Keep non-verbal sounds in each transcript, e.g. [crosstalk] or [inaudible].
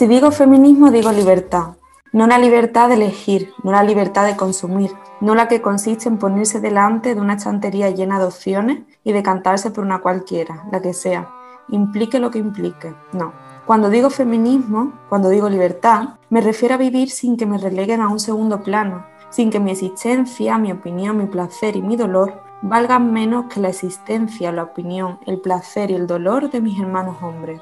Si digo feminismo, digo libertad. No la libertad de elegir, no la libertad de consumir, no la que consiste en ponerse delante de una estantería llena de opciones y decantarse por una cualquiera, la que sea, implique lo que implique. No. Cuando digo feminismo, cuando digo libertad, me refiero a vivir sin que me releguen a un segundo plano, sin que mi existencia, mi opinión, mi placer y mi dolor valgan menos que la existencia, la opinión, el placer y el dolor de mis hermanos hombres.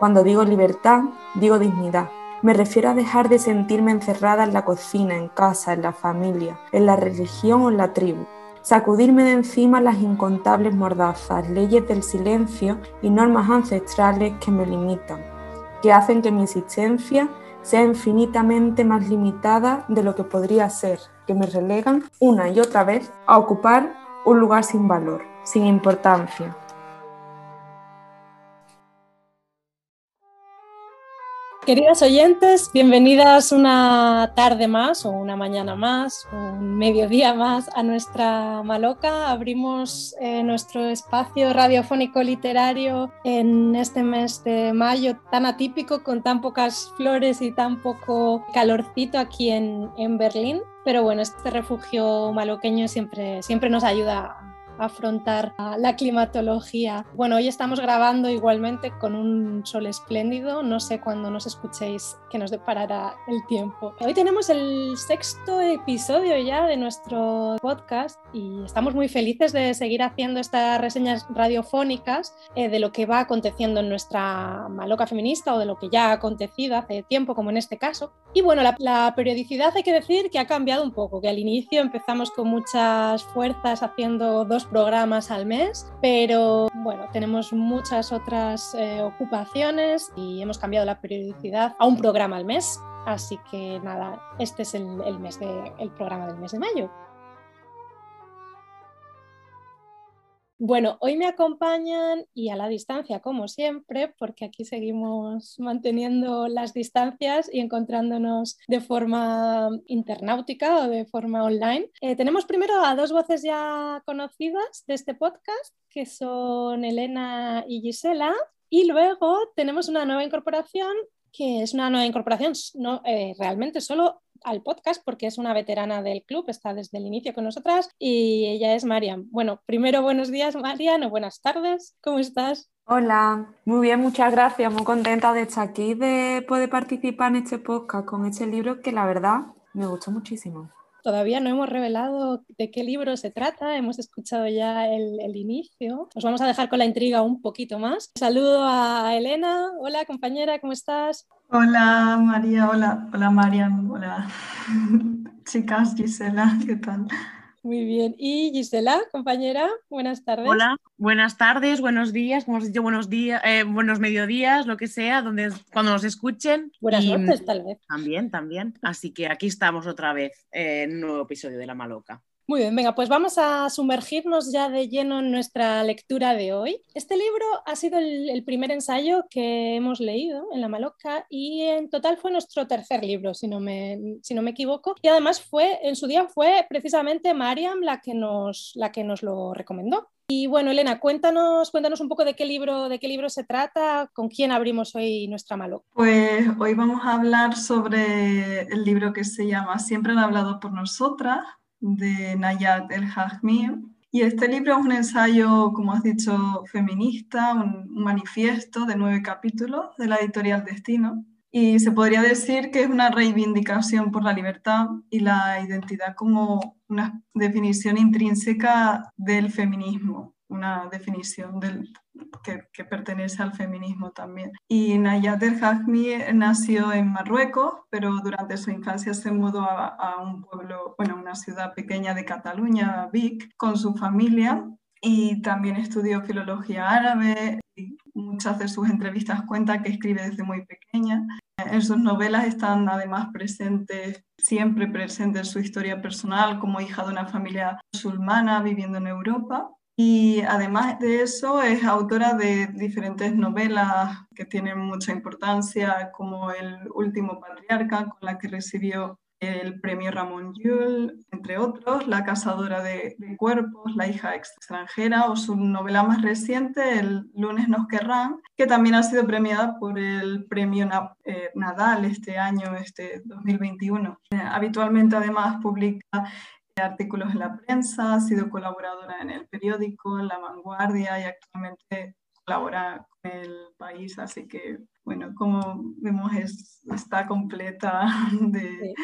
Cuando digo libertad, digo dignidad. Me refiero a dejar de sentirme encerrada en la cocina, en casa, en la familia, en la religión o en la tribu. Sacudirme de encima las incontables mordazas, leyes del silencio y normas ancestrales que me limitan, que hacen que mi existencia sea infinitamente más limitada de lo que podría ser, que me relegan una y otra vez a ocupar un lugar sin valor, sin importancia. Queridas oyentes, bienvenidas una tarde más o una mañana más o un mediodía más a nuestra Maloca. Abrimos eh, nuestro espacio radiofónico literario en este mes de mayo tan atípico con tan pocas flores y tan poco calorcito aquí en, en Berlín. Pero bueno, este refugio maloqueño siempre, siempre nos ayuda afrontar la climatología. Bueno, hoy estamos grabando igualmente con un sol espléndido, no sé cuándo nos escuchéis que nos deparará el tiempo. Hoy tenemos el sexto episodio ya de nuestro podcast y estamos muy felices de seguir haciendo estas reseñas radiofónicas eh, de lo que va aconteciendo en nuestra maloca feminista o de lo que ya ha acontecido hace tiempo, como en este caso. Y bueno, la, la periodicidad hay que decir que ha cambiado un poco, que al inicio empezamos con muchas fuerzas haciendo dos programas al mes, pero bueno, tenemos muchas otras eh, ocupaciones y hemos cambiado la periodicidad a un programa al mes. Así que nada, este es el, el mes de, el programa del mes de mayo. Bueno, hoy me acompañan y a la distancia, como siempre, porque aquí seguimos manteniendo las distancias y encontrándonos de forma internáutica o de forma online. Eh, tenemos primero a dos voces ya conocidas de este podcast, que son Elena y Gisela, y luego tenemos una nueva incorporación que es una nueva incorporación, no, eh, realmente solo al podcast porque es una veterana del club, está desde el inicio con nosotras y ella es Marian. Bueno, primero buenos días Marian o buenas tardes, ¿cómo estás? Hola, muy bien, muchas gracias, muy contenta de estar aquí, de poder participar en este podcast con este libro que la verdad me gustó muchísimo. Todavía no hemos revelado de qué libro se trata, hemos escuchado ya el, inicio. Os vamos a dejar con la intriga un poquito más. Saludo a Elena. Hola compañera, ¿cómo estás? Hola María, hola, hola Marian, hola [laughs] chicas, Gisela, ¿qué tal? Muy bien. Y Gisela, compañera, buenas tardes. Hola, buenas tardes, buenos días, como has dicho, buenos días, eh, buenos mediodías, lo que sea, donde, cuando nos escuchen. Buenas y, noches, tal vez. También, también. Así que aquí estamos otra vez en un nuevo episodio de La Maloca. Muy bien, venga, pues vamos a sumergirnos ya de lleno en nuestra lectura de hoy. Este libro ha sido el, primer ensayo que hemos leído en La Maloca y en total fue nuestro tercer libro, si no me, si no me equivoco. Y además fue, en su día fue precisamente Mariam la que nos, la que nos lo recomendó. Y bueno, Elena, cuéntanos, cuéntanos un poco de qué libro, de qué libro se trata, con quién abrimos hoy nuestra Maloca. Pues hoy vamos a hablar sobre el libro que se llama Siempre han hablado por nosotras, de Nayat El Hajmi. Y este libro es un ensayo, como has dicho, feminista, un, un, manifiesto de nueve capítulos de la editorial Destino. Y se podría decir que es una reivindicación por la libertad y la identidad como una definición intrínseca del feminismo, una definición que, que, pertenece al feminismo también. Y Nayat El Hajmi nació en Marruecos, pero durante su infancia se mudó a, un pueblo, bueno, una ciudad pequeña de Cataluña, Vic, con su familia. Y también estudió filología árabe. Muchas de sus entrevistas cuenta que escribe desde muy pequeña. En sus novelas están además presentes, siempre presente su historia personal como hija de una familia musulmana viviendo en Europa. Y además de eso, es autora de diferentes novelas que tienen mucha importancia, como El último patriarca, con la que recibió el premio Ramón Llull, entre otros, La cazadora de, cuerpos, La hija extranjera o su novela más reciente, El lunes nos querrán, que también ha sido premiada por el premio eh, Nadal este año, este 2021. Eh, habitualmente además publica artículos en la prensa, ha sido colaboradora en el periódico, La Vanguardia y actualmente colabora con el país, así que bueno, como vemos es, está completa [laughs] de,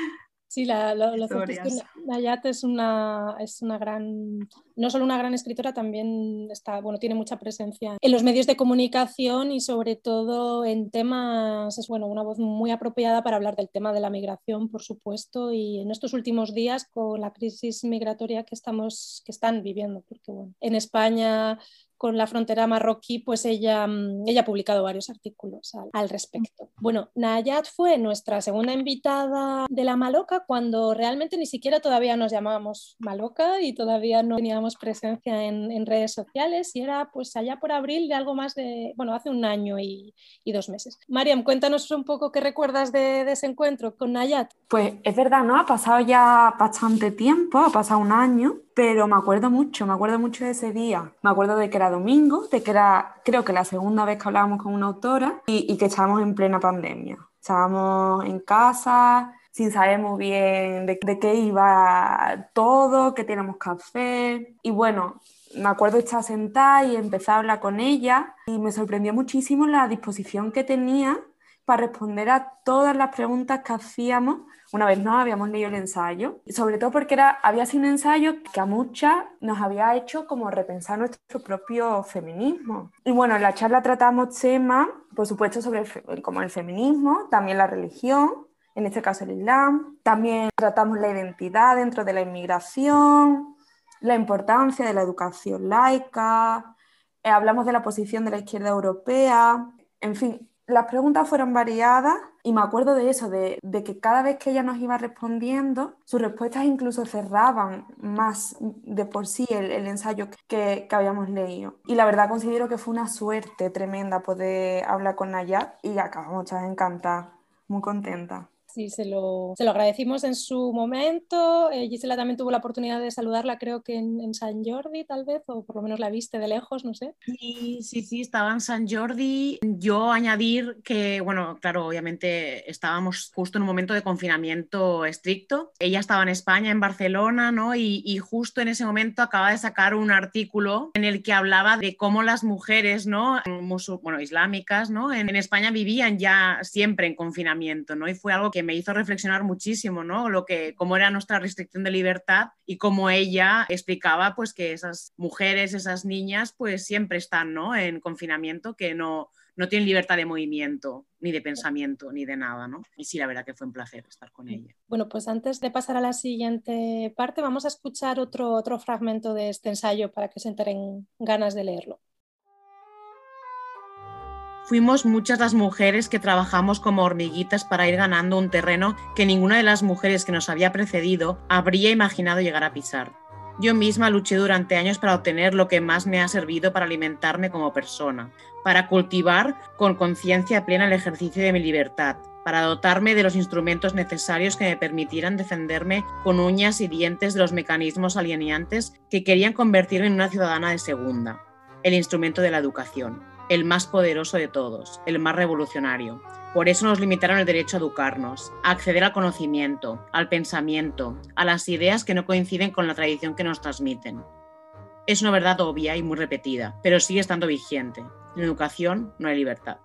la, lo, cierto es que Nayat es una, es una gran, no solo una gran escritora, también está, bueno, tiene mucha presencia en los medios de comunicación y sobre todo en temas, es bueno, una voz muy apropiada para hablar del tema de la migración, por supuesto, y en estos últimos días con la crisis migratoria que estamos, que están viviendo, porque bueno, en España con la frontera marroquí, pues ella, mm, ella ha publicado varios artículos al, respecto. Bueno, Nayat fue nuestra segunda invitada de la Maloca cuando realmente ni siquiera todavía nos llamábamos Maloca y todavía no teníamos presencia en, redes sociales y era pues allá por abril de algo más de, bueno, hace un año y, dos meses. Mariam, cuéntanos un poco qué recuerdas de, de ese encuentro con Nayat. Pues es verdad, ¿no? Ha pasado ya bastante tiempo, ha pasado un año pero me acuerdo mucho, me acuerdo mucho de ese día. Me acuerdo de que era domingo, de que era, creo que la segunda vez que hablábamos con una autora y, que estábamos en plena pandemia. Estábamos en casa, sin saber muy bien de, qué iba todo, que teníamos café. Y bueno, me acuerdo estar sentada y empezar a hablar con ella y me sorprendió muchísimo la disposición que tenía para responder a todas las preguntas que hacíamos una vez no habíamos leído el ensayo, sobre todo porque era, había sido un ensayo que a muchas nos había hecho como repensar nuestro propio feminismo. Y bueno, en la charla tratamos temas, por supuesto, sobre el, como el feminismo, también la religión, en este caso el Islam, también tratamos la identidad dentro de la inmigración, la importancia de la educación laica, eh, hablamos de la posición de la izquierda europea, en fin, las preguntas fueron variadas y me acuerdo de eso, de, que cada vez que ella nos iba respondiendo, sus respuestas incluso cerraban más de por sí el, ensayo que, que, habíamos leído. Y la verdad considero que fue una suerte tremenda poder hablar con Nayat y acabamos encantada, muy contenta. Sí, se lo, se lo agradecimos en su momento. Eh, Gisela también tuvo la oportunidad de saludarla, creo que en, San Jordi, tal vez, o por lo menos la viste de lejos, no sé. Sí, sí, sí, estaba en San Jordi. Yo añadir que, bueno, claro, obviamente estábamos justo en un momento de confinamiento estricto. Ella estaba en España, en Barcelona, ¿no? Y, y justo en ese momento acaba de sacar un artículo en el que hablaba de cómo las mujeres, ¿no? bueno, islámicas, ¿no? En, en España vivían ya siempre en confinamiento, ¿no? Y fue algo que me hizo reflexionar muchísimo, ¿no? Lo que, cómo era nuestra restricción de libertad y cómo ella explicaba, pues, que esas mujeres, esas niñas, pues, siempre están, ¿no? En confinamiento, que no, no tienen libertad de movimiento, ni de pensamiento, ni de nada, ¿no? Y sí, la verdad que fue un placer estar con ella. Bueno, pues antes de pasar a la siguiente parte, vamos a escuchar otro, otro fragmento de este ensayo para que se enteren ganas de leerlo. Fuimos muchas las mujeres que trabajamos como hormiguitas para ir ganando un terreno que ninguna de las mujeres que nos había precedido habría imaginado llegar a pisar. Yo misma luché durante años para obtener lo que más me ha servido para alimentarme como persona, para cultivar con conciencia plena el ejercicio de mi libertad, para dotarme de los instrumentos necesarios que me permitieran defenderme con uñas y dientes de los mecanismos alienantes que querían convertirme en una ciudadana de segunda, el instrumento de la educación el más poderoso de todos, el más revolucionario. Por eso nos limitaron el derecho a educarnos, a acceder al conocimiento, al pensamiento, a las ideas que no coinciden con la tradición que nos transmiten. Es una verdad obvia y muy repetida, pero sigue estando vigente. En educación no hay libertad.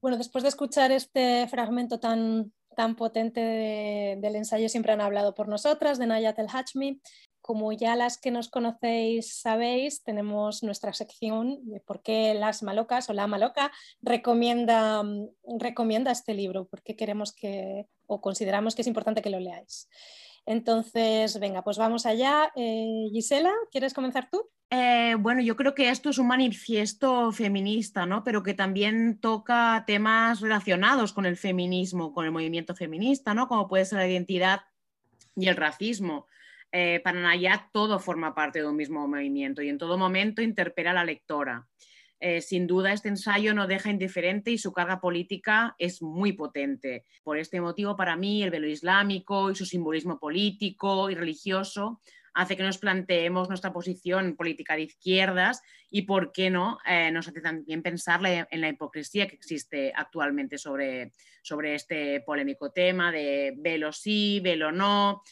Bueno, después de escuchar este fragmento tan, tan potente del ensayo Siempre han hablado por nosotras, de Nayat El Hachmi, como ya las que nos conocéis sabéis, tenemos nuestra sección de por qué las malocas o la maloca recomienda, recomienda este libro, porque queremos que o consideramos que es importante que lo leáis. Entonces, venga, pues vamos allá. Eh, Gisela, ¿quieres comenzar tú? Eh, bueno, yo creo que esto es un manifiesto feminista, ¿no? Pero que también toca temas relacionados con el feminismo, con el movimiento feminista, ¿no? Como puede ser la identidad y el racismo. Eh, para todo forma parte de un mismo movimiento y en todo momento interpela a la lectora. Eh, sin duda, este ensayo no deja indiferente y su carga política es muy potente. Por este motivo, para mí, el velo islámico y su simbolismo político y religioso hace que nos planteemos nuestra posición política de izquierdas y, por qué no, eh, nos hace también pensar en la hipocresía que existe actualmente sobre, sobre este polémico tema de velo sí, velo no,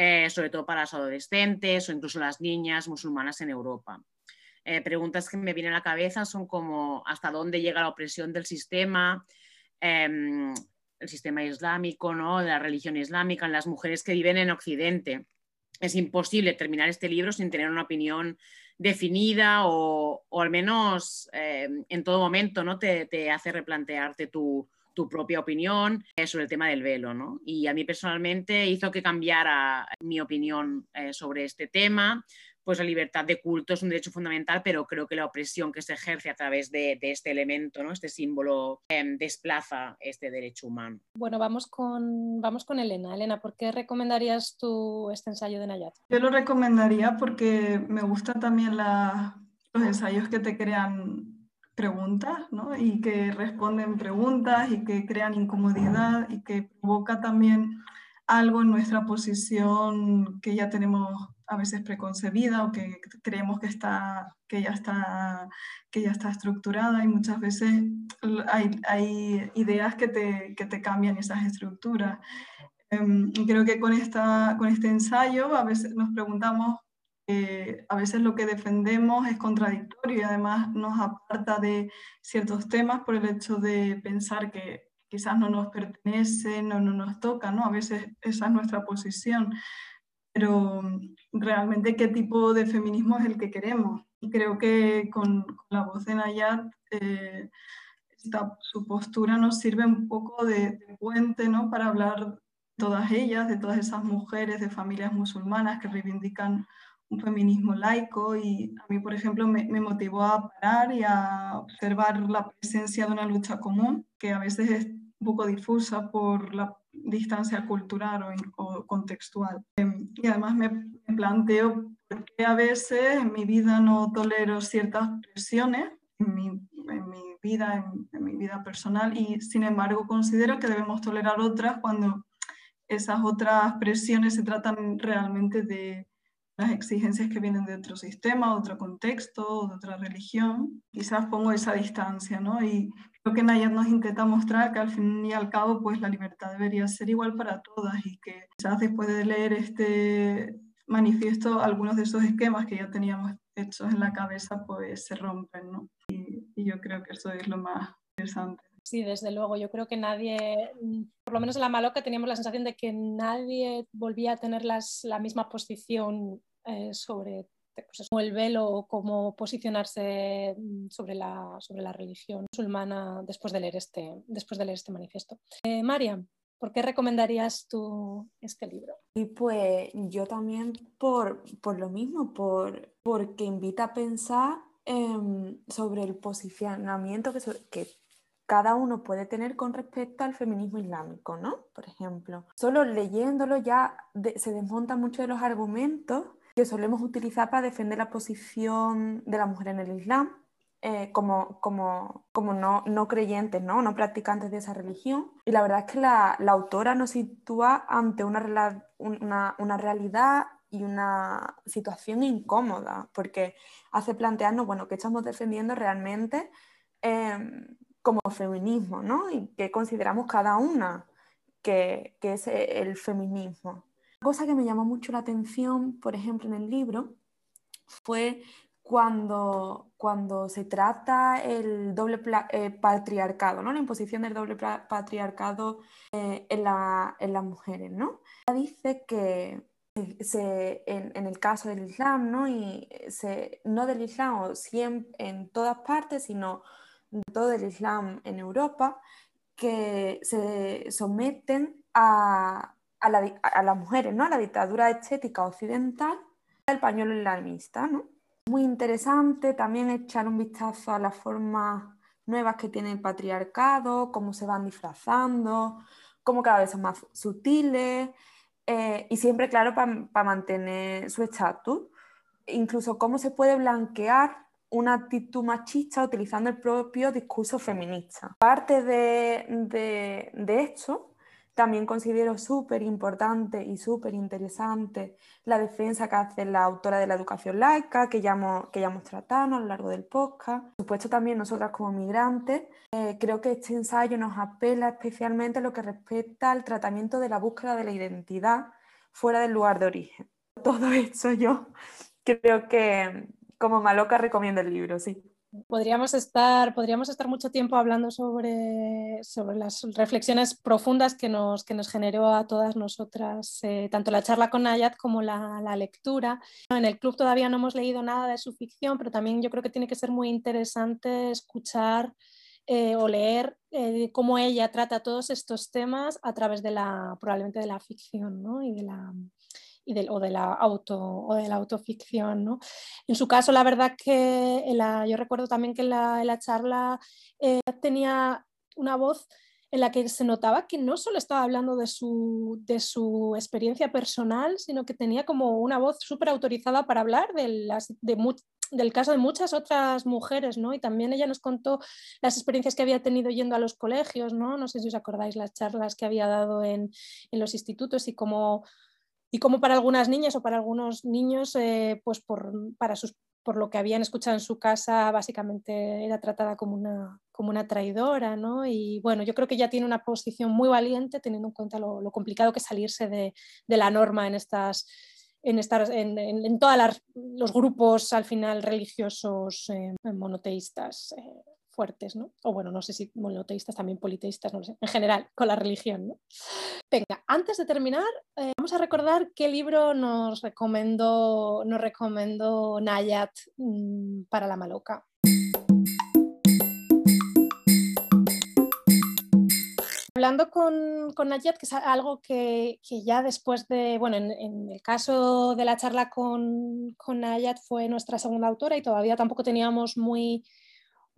eh, sobre todo para las adolescentes o incluso las niñas musulmanas en Europa. Eh, preguntas que me vienen a la cabeza son como hasta dónde llega la opresión del sistema, em, el sistema islámico, ¿no? la religión islámica, en las mujeres que viven en Occidente. Es imposible terminar este libro sin tener una opinión definida o, al menos em, en todo momento ¿no? te, hace replantearte tu, propia opinión eh, sobre el tema del velo. ¿no? Y a mí personalmente hizo que cambiara mi opinión eh, sobre este tema, pues la libertad de culto es un derecho fundamental, pero creo que la opresión que se ejerce a través de, este elemento, ¿no? este símbolo, em, desplaza este derecho humano. Bueno, vamos con, vamos con Elena. Elena, ¿por qué recomendarías tú este ensayo de Nayat? Yo lo recomendaría porque me gustan también los ensayos que te crean preguntas ¿no? y que responden preguntas y que crean incomodidad y que provoca también algo en nuestra posición que ya tenemos a veces preconcebida o que creemos que, está, que, ya, está, que ya está estructurada y muchas veces hay, ideas que te, que te, cambian esas estructuras. Um, creo que con, esta, con este ensayo a veces nos preguntamos, eh, a veces lo que defendemos es contradictorio y además nos aparta de ciertos temas por el hecho de pensar que quizás no nos pertenecen o no nos toca, ¿no? A veces esa es nuestra posición pero realmente qué tipo de feminismo es el que queremos. Y creo que con, la voz de Nayat, eh, su postura nos sirve un poco de, puente ¿no? para hablar de todas ellas, de todas esas mujeres de familias musulmanas que reivindican un feminismo laico y a mí, por ejemplo, me, me, motivó a parar y a observar la presencia de una lucha común que a veces es un poco difusa por la distancia cultural o, contextual. Em, y además me, planteo por qué a veces en mi vida no tolero ciertas presiones en mi, en mi vida, en, mi vida personal y sin embargo considero que debemos tolerar otras cuando esas otras presiones se tratan realmente de las exigencias que vienen de otro sistema, otro contexto, de otra religión. Quizás pongo esa distancia, ¿no? Y creo que Nayar nos intenta mostrar que al fin y al cabo, pues la libertad debería ser igual para todas y que quizás después de leer este manifiesto, algunos de esos esquemas que ya teníamos hechos en la cabeza, pues se rompen, ¿no? Y, yo creo que eso es lo más interesante. Sí, desde luego. Yo creo que nadie, por lo menos en la Maloca, teníamos la sensación de que nadie volvía a tener las, la misma posición eh, sobre pues, el velo o cómo posicionarse mm, sobre la, sobre la religión musulmana después de leer este, después de leer este manifiesto. Eh, María, ¿por qué recomendarías tú este libro? Y pues yo también por, por lo mismo, por, porque invita a pensar em, sobre el posicionamiento que, que cada uno puede tener con respecto al feminismo islámico, ¿no? Por ejemplo, solo leyéndolo ya se desmontan muchos de los argumentos que solemos utilizar para defender la posición de la mujer en el Islam, eh, como, como, como no, no, creyentes, ¿no? no practicantes de esa religión. Y la verdad es que la, la autora nos sitúa ante una, una, una, realidad y una situación incómoda, porque hace plantearnos, bueno, qué estamos defendiendo realmente em, como feminismo, ¿no? Y qué consideramos cada una que, que es el feminismo cosa que me llamó mucho la atención, por ejemplo, en el libro, fue cuando, cuando se trata el doble eh, patriarcado, ¿no? la imposición del doble patriarcado eh, en, las mujeres. ¿no? Dice que en, el caso del Islam, ¿no? y no del Islam o siempre, en todas partes, sino todo el Islam en Europa, que se someten a, a, la, a las mujeres, ¿no? a la dictadura estética occidental, el pañuelo islamista. ¿no? Muy interesante también echar un vistazo a las formas nuevas que tiene el patriarcado, cómo se van disfrazando, cómo cada vez son más sutiles eh, y siempre, claro, para mantener su estatus. Incluso cómo se puede blanquear una actitud machista utilizando el propio discurso feminista. Parte de, de, de esto, también considero súper importante y súper interesante la defensa que hace la autora de la educación laica, que ya hemos, tratado a lo largo del podcast. Por supuesto, también nosotras como migrantes, eh, creo que este ensayo nos apela especialmente a lo que respecta al tratamiento de la búsqueda de la identidad fuera del lugar de origen. Todo [laughs] esto yo creo que como maloca recomiendo el libro, sí. Podríamos estar, podríamos estar mucho tiempo hablando sobre, sobre las reflexiones profundas que nos, que nos generó a todas nosotras, eh, tanto la charla con Nayat como la, la, lectura. En el club todavía no hemos leído nada de su ficción, pero también yo creo que tiene que ser muy interesante escuchar eh, o leer eh, cómo ella trata todos estos temas a través de la, probablemente de la ficción ¿no? y de la, o, de la auto, o de la autoficción. ¿no? En su caso, la verdad que la, yo recuerdo también que en la, la charla eh, tenía una voz en la que se notaba que no solo estaba hablando de su, de su experiencia personal, sino que tenía como una voz súper autorizada para hablar de las, de del caso de muchas otras mujeres, ¿no? Y también ella nos contó las experiencias que había tenido yendo a los colegios, ¿no? No sé si os acordáis las charlas que había dado en, en los institutos y cómo y como para algunas niñas o para algunos niños, eh, pues por, para sus, por lo que habían escuchado en su casa, básicamente era tratada como una, como una traidora, ¿no? Y bueno, yo creo que ya tiene una posición muy valiente teniendo en cuenta lo, complicado que es salirse de, de, la norma en estas en, estar, en, en, en todos los grupos al final religiosos eh, monoteístas. Eh, fuertes, ¿no? O bueno, no sé si monoteístas, también politeístas, no sé, en general, con la religión, ¿no? Venga, antes de terminar, eh, vamos a recordar qué libro nos recomendó, nos recomendó Nayat mmm, para la maloca. Hablando con, con, Nayat, que es algo que, que ya después de, bueno, en, en, el caso de la charla con, con Nayat fue nuestra segunda autora y todavía tampoco teníamos muy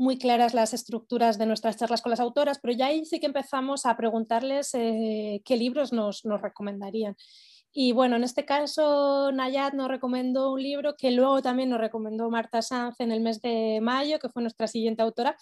muy claras las estructuras de nuestras charlas con las autoras, pero ya ahí sí que empezamos a preguntarles eh, qué libros nos, nos, recomendarían. Y bueno, en este caso Nayat nos recomendó un libro que luego también nos recomendó Marta Sanz en el mes de mayo, que fue nuestra siguiente autora,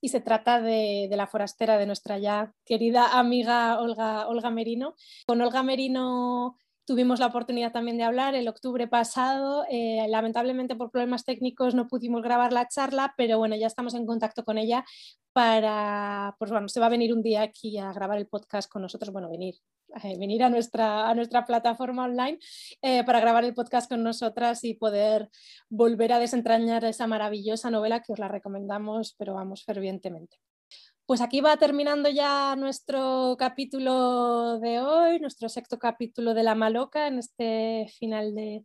y se trata de, de la forastera de nuestra ya querida amiga Olga, Olga Merino. Con Olga Merino Tuvimos la oportunidad también de hablar el octubre pasado. Eh, lamentablemente por problemas técnicos no pudimos grabar la charla, pero bueno, ya estamos en contacto con ella para, pues bueno, se va a venir un día aquí a grabar el podcast con nosotros, bueno, venir, eh, venir a nuestra, a nuestra plataforma online eh, para grabar el podcast con nosotras y poder volver a desentrañar esa maravillosa novela que os la recomendamos, pero vamos fervientemente. Pues aquí va terminando ya nuestro capítulo de hoy, nuestro sexto capítulo de La Maloca en este final de,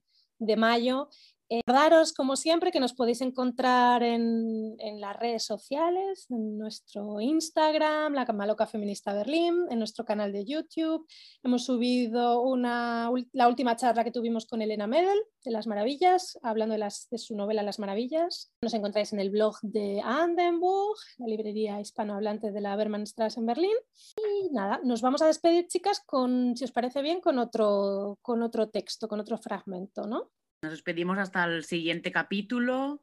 mayo. Eh, recordaros, como siempre, que nos podéis encontrar en, en, las redes sociales, en nuestro Instagram, La Maloca Feminista Berlín, en nuestro canal de YouTube. Hemos subido una, la última charla que tuvimos con Elena Medel de Las Maravillas, hablando de, las, de su novela Las Maravillas. Nos encontráis en el blog de Andenburg, la librería hispanohablante de la Bermanstraße en Berlín. Y nada, nos vamos a despedir, chicas, con, si os parece bien, con otro, con otro texto, con otro fragmento, ¿no? Nos despedimos hasta el siguiente capítulo,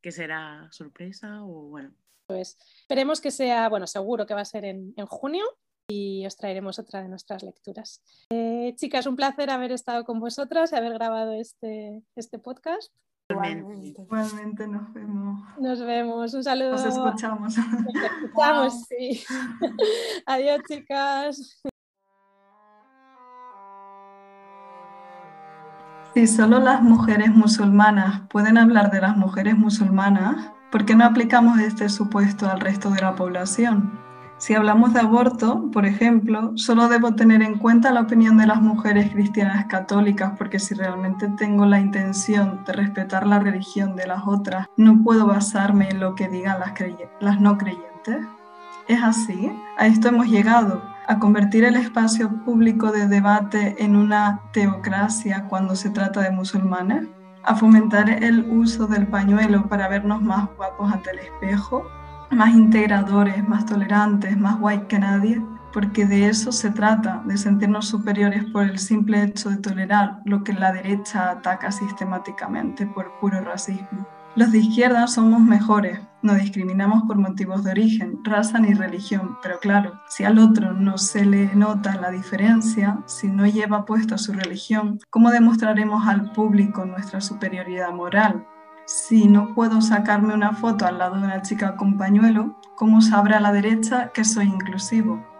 que será sorpresa o bueno. Pues esperemos que sea, bueno, seguro que va a ser en, en junio y os traeremos otra de nuestras lecturas. Eh, chicas, un placer haber estado con vosotras y haber grabado este, este podcast. Igualmente. Igualmente nos vemos. Nos vemos. Un saludo. Nos escuchamos. Nos escuchamos, sí. [laughs] Adiós, chicas. Si solo las mujeres musulmanas pueden hablar de las mujeres musulmanas, ¿por qué no aplicamos este supuesto al resto de la población? Si hablamos de aborto, por ejemplo, solo debo tener en cuenta la opinión de las mujeres cristianas católicas, porque si realmente tengo la intención de respetar la religión de las otras, no puedo basarme en lo que digan las, no creyentes. ¿Es así? A esto hemos llegado a convertir el espacio público de debate en una teocracia cuando se trata de musulmanes, a fomentar el uso del pañuelo para vernos más guapos ante el espejo, más integradores, más tolerantes, más guay que nadie, porque de eso se trata, de sentirnos superiores por el simple hecho de tolerar lo que la derecha ataca sistemáticamente por puro racismo. Los de izquierda somos mejores, no discriminamos por motivos de origen, raza ni religión, pero claro, si al otro no se le nota la diferencia, si no lleva puesta su religión, ¿cómo demostraremos al público nuestra superioridad moral? Si no puedo sacarme una foto al lado de una chica con pañuelo, ¿cómo sabrá la derecha que soy inclusivo?